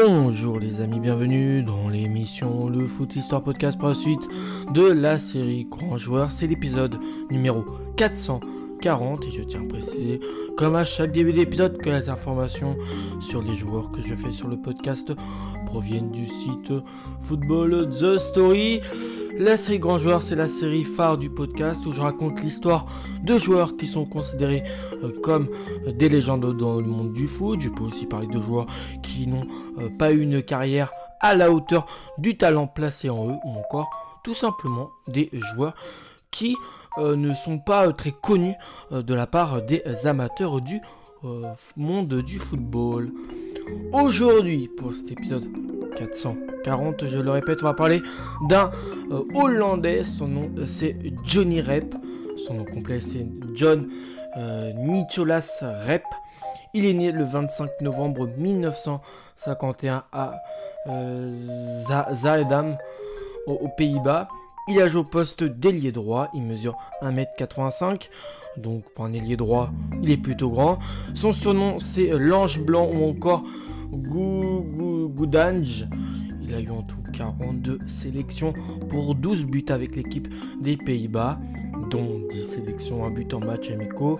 Bonjour les amis, bienvenue dans l'émission Le Foot Histoire Podcast pour la suite de la série Grand Joueur. C'est l'épisode numéro 440 et je tiens à préciser, comme à chaque début d'épisode, que les informations sur les joueurs que je fais sur le podcast proviennent du site Football The Story. La série Grand Joueur, c'est la série phare du podcast où je raconte l'histoire de joueurs qui sont considérés euh, comme des légendes dans le monde du foot. Je peux aussi parler de joueurs qui n'ont euh, pas eu une carrière à la hauteur du talent placé en eux ou encore tout simplement des joueurs qui euh, ne sont pas très connus de la part des amateurs du monde du football. Aujourd'hui, pour cet épisode 440, je le répète, on va parler d'un euh, Hollandais. Son nom, euh, c'est Johnny Rep. Son nom complet, c'est John euh, Nicholas Rep. Il est né le 25 novembre 1951 à Zaedam, aux, Pays-Bas. Il a joué au poste d'ailier droit. Il mesure 1m85. Donc pour un ailier droit, il est plutôt grand. Son surnom c'est l'ange blanc ou encore Goudange. Il a eu en tout 42 sélections pour 12 buts avec l'équipe des Pays-Bas, dont 10 sélections, un but en match amicaux,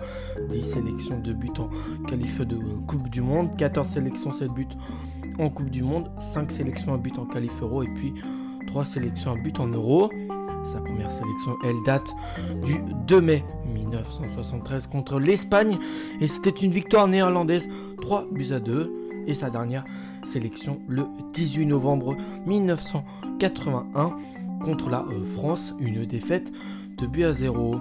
10 sélections de buts en qualif de Coupe du Monde, 14 sélections, 7 buts en Coupe du Monde, 5 sélections, un but en qualif euro et puis 3 sélections, un but en euro. Sa première sélection, elle date du 2 mai 1973 contre l'Espagne et c'était une victoire néerlandaise 3 buts à 2 et sa dernière sélection le 18 novembre 1981 contre la euh, France, une défaite de but à 0.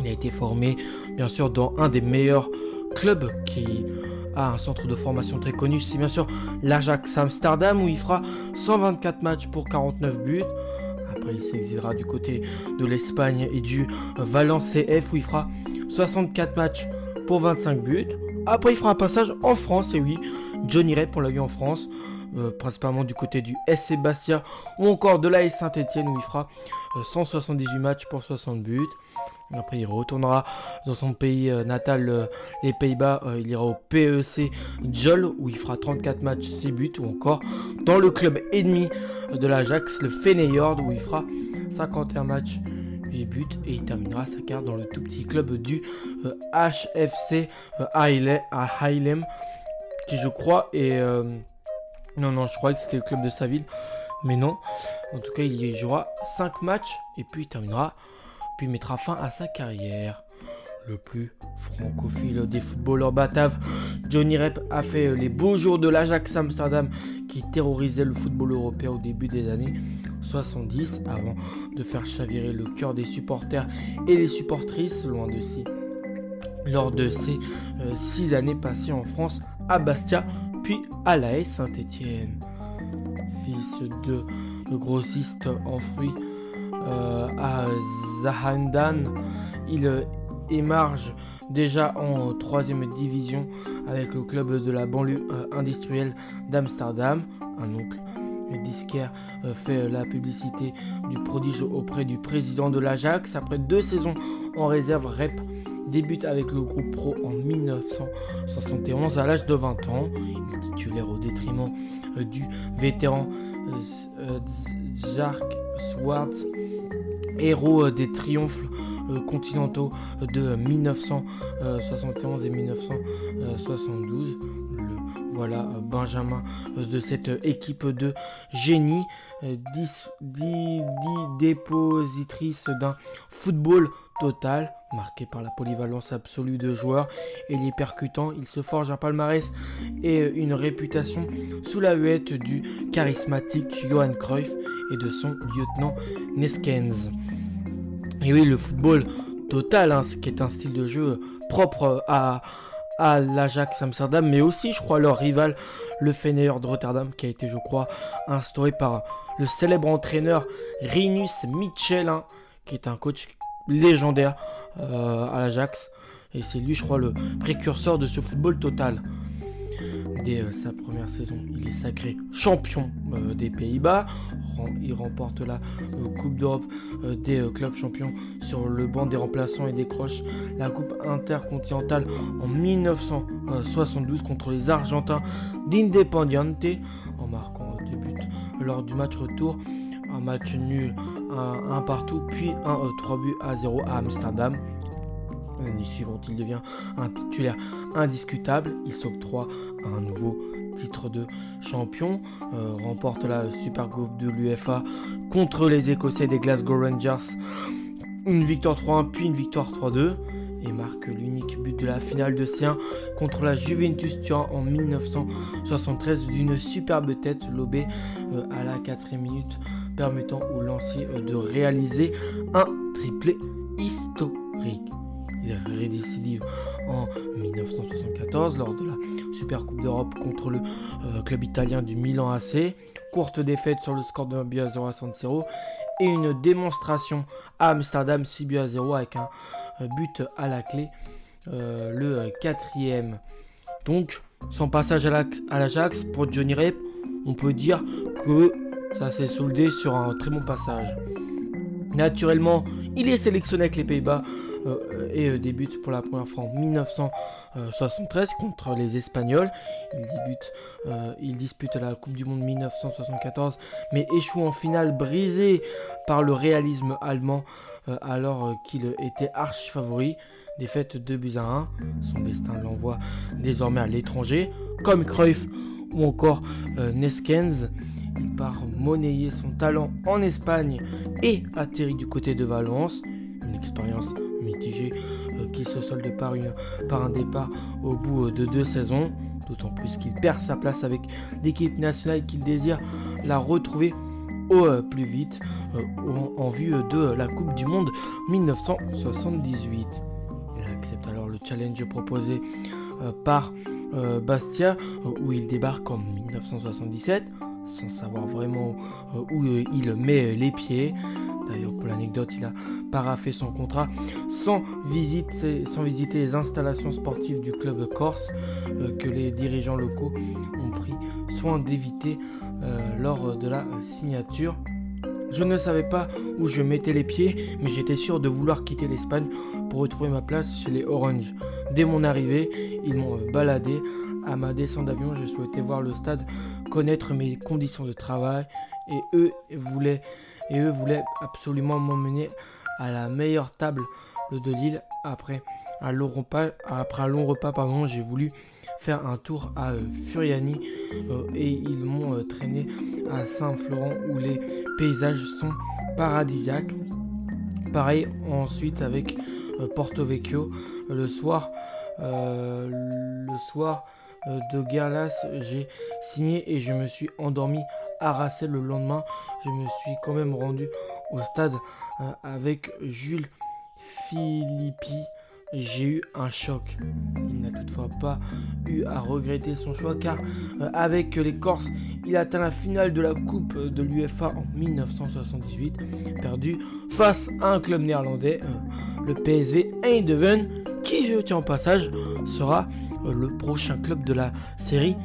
Il a été formé bien sûr dans un des meilleurs clubs qui a un centre de formation très connu, c'est bien sûr l'Ajax Amsterdam où il fera 124 matchs pour 49 buts. Après, il s'exilera du côté de l'Espagne et du Valence CF où il fera 64 matchs pour 25 buts. Après, il fera un passage en France, et oui, Johnny Rep, on l'a vu en France, euh, principalement du côté du SC Bastia ou encore de l'AS Saint-Etienne où il fera 178 euh, matchs pour 60 buts. Après, il retournera dans son pays euh, natal, les Pays-Bas. il ira au PEC Jol où il fera 34 matchs, 6 buts. Ou encore dans le club ennemi de l'Ajax, le Feyenoord, où il fera 51 matchs, 8 buts. Et il terminera sa carte dans le tout petit club du HFC à Hailem qui je crois est... Euh, non, non, je croyais que c'était le club de sa ville. Mais non. En tout cas, il y jouera 5 matchs et puis il terminera. Puis il mettra fin à sa carrière. Le plus francophile des footballeurs bataves, Johnny Rep a fait les beaux jours de l'Ajax Amsterdam qui terrorisait le football européen au début des années 70 avant de faire chavirer le cœur des supporters et des supportrices loin de si lors de ces 6 euh, années passées en France à Bastia, puis à la Saint-Étienne. Fils de grossiste en fruits euh, à Zahandan, il euh, émarge déjà en troisième division avec le club de la banlieue euh, industrielle d'Amsterdam. Un oncle disquaire fait la publicité du prodige auprès du président de l'Ajax. Après deux saisons en réserve, Rep débute avec le groupe pro en 1971 à l'âge de 20 ans. Il est titulaire au détriment euh, du vétéran euh, Jark Swartz, héros euh, des triomphes continentaux de 1971 et 1972. voilà Benjamin de cette équipe de génie, dépositrice d'un football total, marqué par la polyvalence absolue de joueurs et les percutants. Il se forge un palmarès et une réputation sous la huette du charismatique Johan Cruyff et de son lieutenant Neskens. Et oui, le football total, hein, ce qui est un style de jeu propre à, l'Ajax Amsterdam, mais aussi, je crois, leur rival, le Feyenoord de Rotterdam, qui a été, je crois, instauré par le célèbre entraîneur Rinus Mitchell, qui est un coach légendaire euh, à l'Ajax. Et c'est lui, je crois, le précurseur de ce football total. dès sa première saison. Il est sacré champion des Pays-Bas. Il remporte la Coupe d'Europe des clubs champions sur le banc des remplaçants et décroche la Coupe intercontinentale en 1972 contre les Argentins d'Independiente en marquant deux buts lors du match retour. Un match nul, un, partout, puis un 3 buts à 0 à Amsterdam. L'année suivante, il devient un titulaire indiscutable. Il s'octroie un nouveau titre de champion, euh, remporte la Super Coupe de l'UFA contre les Écossais des Glasgow Rangers. Une victoire 3-1 puis une victoire 3-2 et marque l'unique but de la finale de C1 contre la Juventus Turin en 1973 d'une superbe tête lobée euh, à la 4 minute permettant au lancier euh, de réaliser un triplé historique. Il récidive en 1974 lors de la Super Coupe d'Europe contre le euh, club italien du Milan AC. Courte défaite sur le score de 1 but à 0 à San Siro et une démonstration à Amsterdam 6 buts à 0 avec un euh, but à la clé, le quatrième. Donc, son passage à l'Ajax pour Johnny Rep, on peut dire que ça s'est soldé sur un très bon passage. Naturellement, il est sélectionné avec les Pays-Bas euh, et débute pour la première fois en 1973 contre les Espagnols. Il, débute, il dispute la Coupe du Monde 1974, mais échoue en finale brisé par le réalisme allemand euh, alors euh, qu'il était archi favori. Défaite 2 buts à 1. Son destin l'envoie désormais à l'étranger, comme Cruyff ou encore euh, Neskens. Il part monnayer son talent en Espagne et atterrit du côté de Valence. Une expérience mitigée qui se solde par, un départ au bout de deux saisons. D'autant plus qu'il perd sa place avec l'équipe nationale qu'il désire la retrouver au plus vite. Euh, en, vue de la Coupe du Monde 1978. Il accepte alors le challenge proposé euh, par euh, Bastia où il débarque en 1977 sans savoir vraiment où il met les pieds. D'ailleurs, pour l'anecdote, il a paraffé son contrat sans, sans visiter les installations sportives du club corse que les dirigeants locaux ont pris soin d'éviter lors de la signature. Je ne savais pas où je mettais les pieds, mais j'étais sûr de vouloir quitter l'Espagne pour retrouver ma place chez les Orange. Dès mon arrivée, ils m'ont baladé. À ma descente d'avion, je souhaitais voir le stade, connaître mes conditions de travail, et eux voulaient, et eux voulaient absolument m'emmener à la meilleure table de l'île. Après un long repas, après un long repas pardon, j'ai voulu faire un tour à euh, Furiani euh, et ils m'ont euh, traîné à Saint-Florent où les paysages sont paradisiaques. Pareil ensuite avec Porto Vecchio le soir le soir de Guerlas j'ai signé et je me suis endormi harassé le lendemain. Je me suis quand même rendu au stade avec Jules Philippi. J'ai eu un choc. Il n'a toutefois pas eu à regretter son choix car euh, avec les Corses, il atteint la finale de la Coupe de l'UFA en 1978, perdu face à un club néerlandais, euh, le PSV Eindhoven, qui je tiens en passage sera euh, le prochain club de la série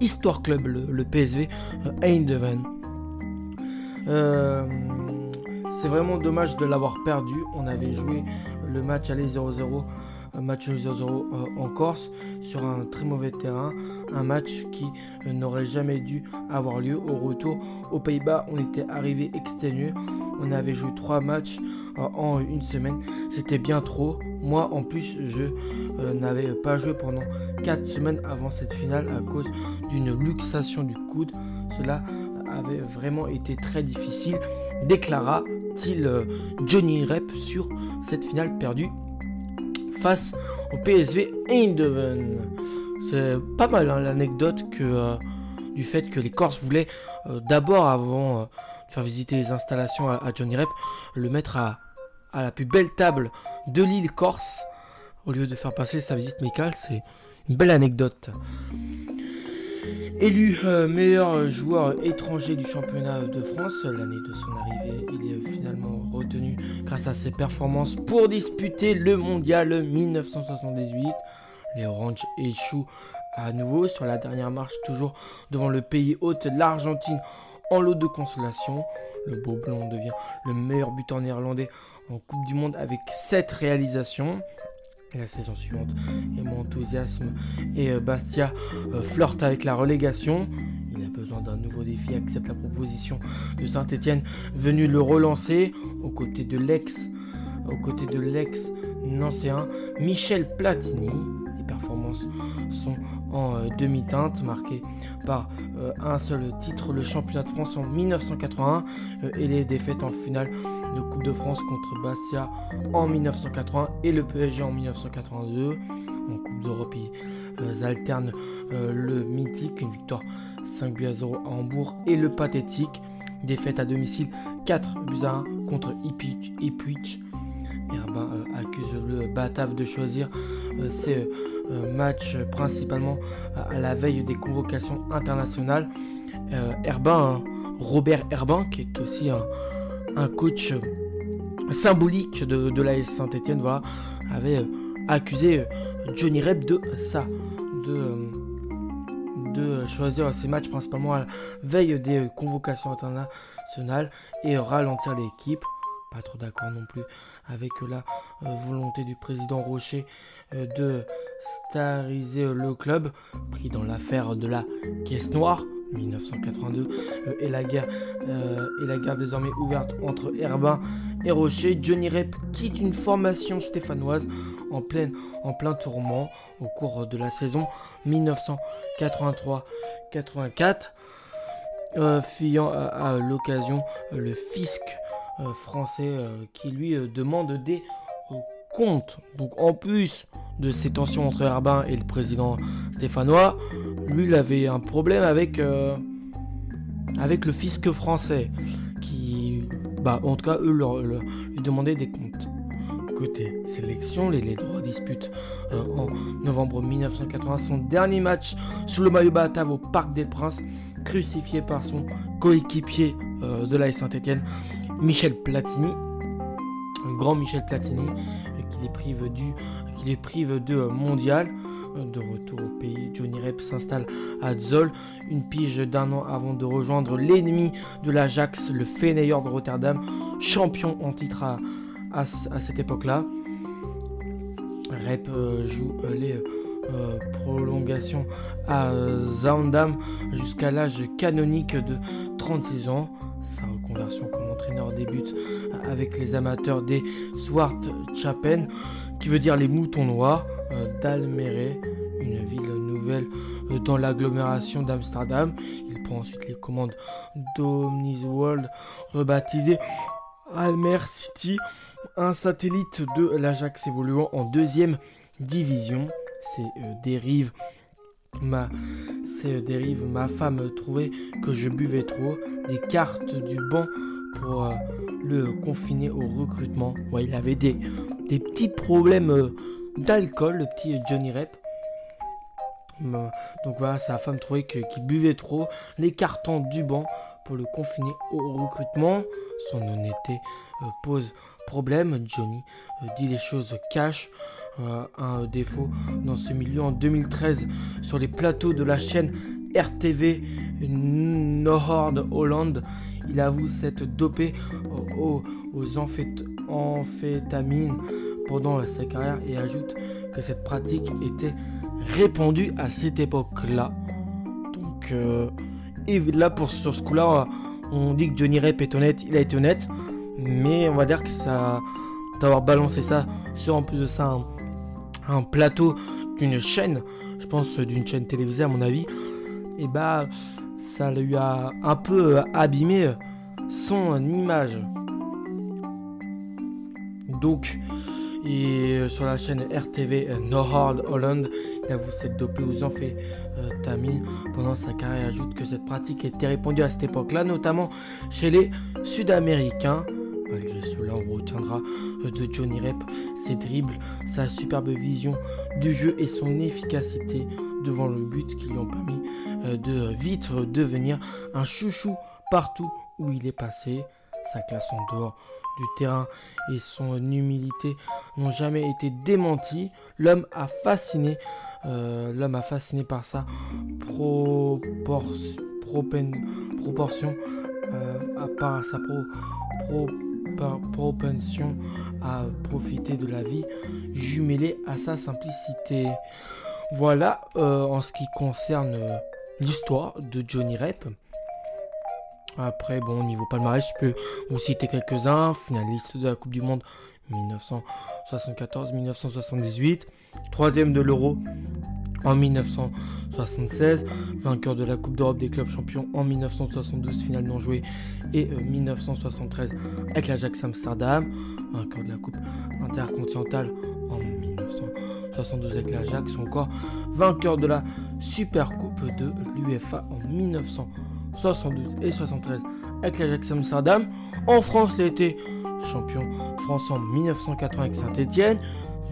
Histoire Club, le, PSV Eindhoven. C'est vraiment dommage de l'avoir perdu. On avait joué le match aller 0-0, un match 0-0 euh, en Corse sur un très mauvais terrain, un match qui euh, n'aurait jamais dû avoir lieu. Au retour aux Pays-Bas, on était arrivé exténué. On avait joué trois matchs euh, en une semaine. C'était bien trop. Moi, en plus, je n'avais pas joué pendant 4 semaines avant cette finale à cause d'une luxation du coude. Cela avait vraiment été très difficile, déclara-t-il Johnny Rep sur cette finale perdue face au PSV Eindhoven. C'est pas mal hein, l'anecdote que euh, du fait que les Corses voulaient euh, d'abord, avant euh, de faire visiter les installations à, Johnny Rep, le mettre à, à, la plus belle table de l'île Corse au lieu de faire passer sa visite médicale. C'est une belle anecdote. Élu euh, meilleur joueur étranger du championnat de France l'année de son arrivée, il est finalement retenu grâce à ses performances pour disputer le mondial 1978. Les Orange échouent à nouveau sur la dernière marche, toujours devant le pays hôte, l'Argentine en lot de consolation. Le beau blanc devient le meilleur buteur néerlandais en Coupe du Monde avec 7 réalisations. La saison suivante, et mon enthousiasme et euh, Bastia euh, flirte avec la relégation. Il a besoin d'un nouveau défi, accepte la proposition de Saint-Etienne venu le relancer aux côtés de l'ex, aux côtés de l'ex nancéen Michel Platini. Les performances sont en euh, demi-teinte, marquées par un seul titre, le championnat de France en 1981 et les défaites en finale de Coupe de France contre Bastia en 1980 et le PSG en 1982. En Coupe d'Europe, ils alternent euh, le mythique, une victoire 5 buts à 0 à Hambourg et le pathétique, défaite à domicile 4 buts à 1 contre Ipwich. Herbin euh, accuse le Batave de choisir euh, ses matchs principalement à la veille des convocations internationales. Herbin, hein, Robert Herbin, qui est aussi un, un coach symbolique de, de l'AS Saint-Etienne, voilà, avait euh, accusé euh, Johnny Rep de ça, de, euh, de choisir ses matchs principalement à la veille des convocations internationales et ralentir l'équipe. Pas trop d'accord non plus avec la volonté du président Rocher de stariser le club, pris dans l'affaire de la caisse noire. 1982 euh, et, la guerre, euh, et la guerre désormais ouverte entre Herbin et Rocher. Johnny Rep quitte une formation stéphanoise en, pleine, en plein tourment au cours de la saison 1983-84, euh, fuyant à, l'occasion le fisc français qui lui demande des comptes. Donc en plus de ces tensions entre Herbin et le président stéphanois, lui, il avait un problème avec, euh, avec le fisc français, qui, bah, en tout cas, eux lui demandaient des comptes. Côté sélection, les, les droits disputent euh, en novembre 1980 son dernier match sous le maillot Batave au Parc des Princes, crucifié par son coéquipier euh, de la Saint-Etienne, Michel Platini, grand Michel Platini, prive du, qui de mondial. De retour au pays, Johnny Rep s'installe à Zol, une pige d'un an avant de rejoindre l'ennemi de l'Ajax, le Feyenoord de Rotterdam, champion en titre à, cette époque-là. Rep euh, joue euh, les euh, prolongations à Zaandam jusqu'à l'âge canonique de 36 ans. Sa reconversion comme entraîneur débute avec les amateurs des Swart Chapen, qui veut dire les moutons noirs. Euh, d'Almere, une ville nouvelle euh, dans l'agglomération d'Amsterdam. Il prend ensuite les commandes d'Omnis World, rebaptisé Almer City, un satellite de l'Ajax évoluant en deuxième division. C'est euh, dérive ma ma femme trouvait que je buvais trop les cartes du banc pour le confiner au recrutement ouais, il avait des, petits problèmes d'alcool, le petit Johnny Rep. Donc voilà, sa femme trouvait qu'il buvait trop, l'écartant du banc pour le confiner au recrutement. Son honnêteté euh, pose problème. Johnny euh, dit les choses cash. Euh, un défaut dans ce milieu en 2013 sur les plateaux de la chaîne RTV Noord Holland. Il avoue s'être dopé aux, amphétamines pendant sa carrière et ajoute que cette pratique était répandue à cette époque-là. Donc, euh, et là, pour, sur ce coup-là, on dit que Johnny Rep est honnête, il a été honnête, mais on va dire que ça, d'avoir balancé ça sur en plus de ça un, plateau d'une chaîne, je pense d'une chaîne télévisée à mon avis, et bah ça lui a un peu abîmé son image. Donc, euh, sur la chaîne RTV euh, No Hard Holland, il avoue s'être dopé aux amphétamines pendant sa carrière. ajoute que cette pratique était répandue à cette époque-là, notamment chez les Sud-Américains. Malgré cela, on retiendra euh, de Johnny Rep ses dribbles, sa superbe vision du jeu et son efficacité devant le but qui lui ont permis de vite devenir un chouchou partout où il est passé. Sa classe en dehors du terrain et son humilité n'ont jamais été démentis. L'homme a fasciné L'homme a fasciné par sa proportion, à part sa propension à profiter de la vie, jumelée à sa simplicité. Voilà en ce qui concerne l'histoire de Johnny Rep. Après, bon, au niveau palmarès, je peux vous citer quelques-uns. Finaliste de la Coupe du Monde 1974-1978. Troisième de l'Euro en 1976. Vainqueur de la Coupe d'Europe des clubs champions en 1972, finale non jouée. Et 1973 euh, avec l'Ajax Amsterdam. Vainqueur de la Coupe intercontinentale en 1972 avec l'Ajax. Encore vainqueur de la Super Coupe de l'UFA en 1972. 72 et 73 avec l'Ajax Amsterdam. En France, il a été champion de France en 1980 avec Saint-Etienne,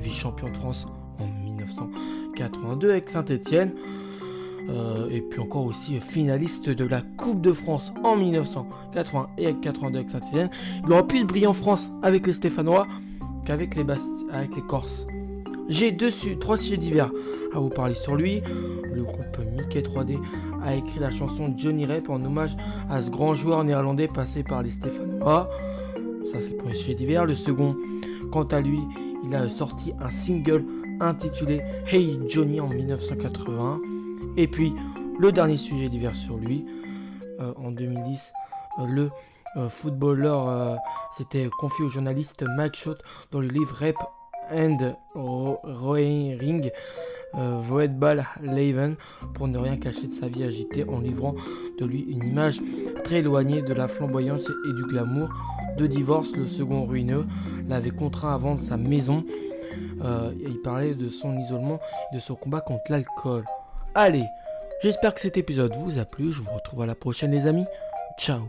vice-champion de France en 1982 avec Saint-Etienne. Euh, et puis encore aussi finaliste de la Coupe de France en 1980 et avec 82 avec Saint-Etienne. Il aura plus briller en France avec les Stéphanois qu'avec les, avec les Corses. J'ai dessus trois sujets divers à vous parler sur lui. Le groupe Mickey 3D a écrit la chanson Johnny Rep en hommage à ce grand joueur néerlandais passé par les Stéphanois. Ça, c'est le premier sujet divers. Le second, quant à lui, il a sorti un single intitulé Hey Johnny en 1980. Et puis, le dernier sujet divers sur lui, euh, en 2010, euh, le euh, footballeur s'était confié au journaliste Mike Schott dans le livre Rep and Ring euh, Voetbal Leven pour ne rien cacher de sa vie agitée en livrant de lui une image très éloignée de la flamboyance et du glamour. De divorce, le second ruineux l'avait contraint à vendre sa maison. Euh, il parlait de son isolement et de son combat contre l'alcool. Allez, j'espère que cet épisode vous a plu. Je vous retrouve à la prochaine les amis. Ciao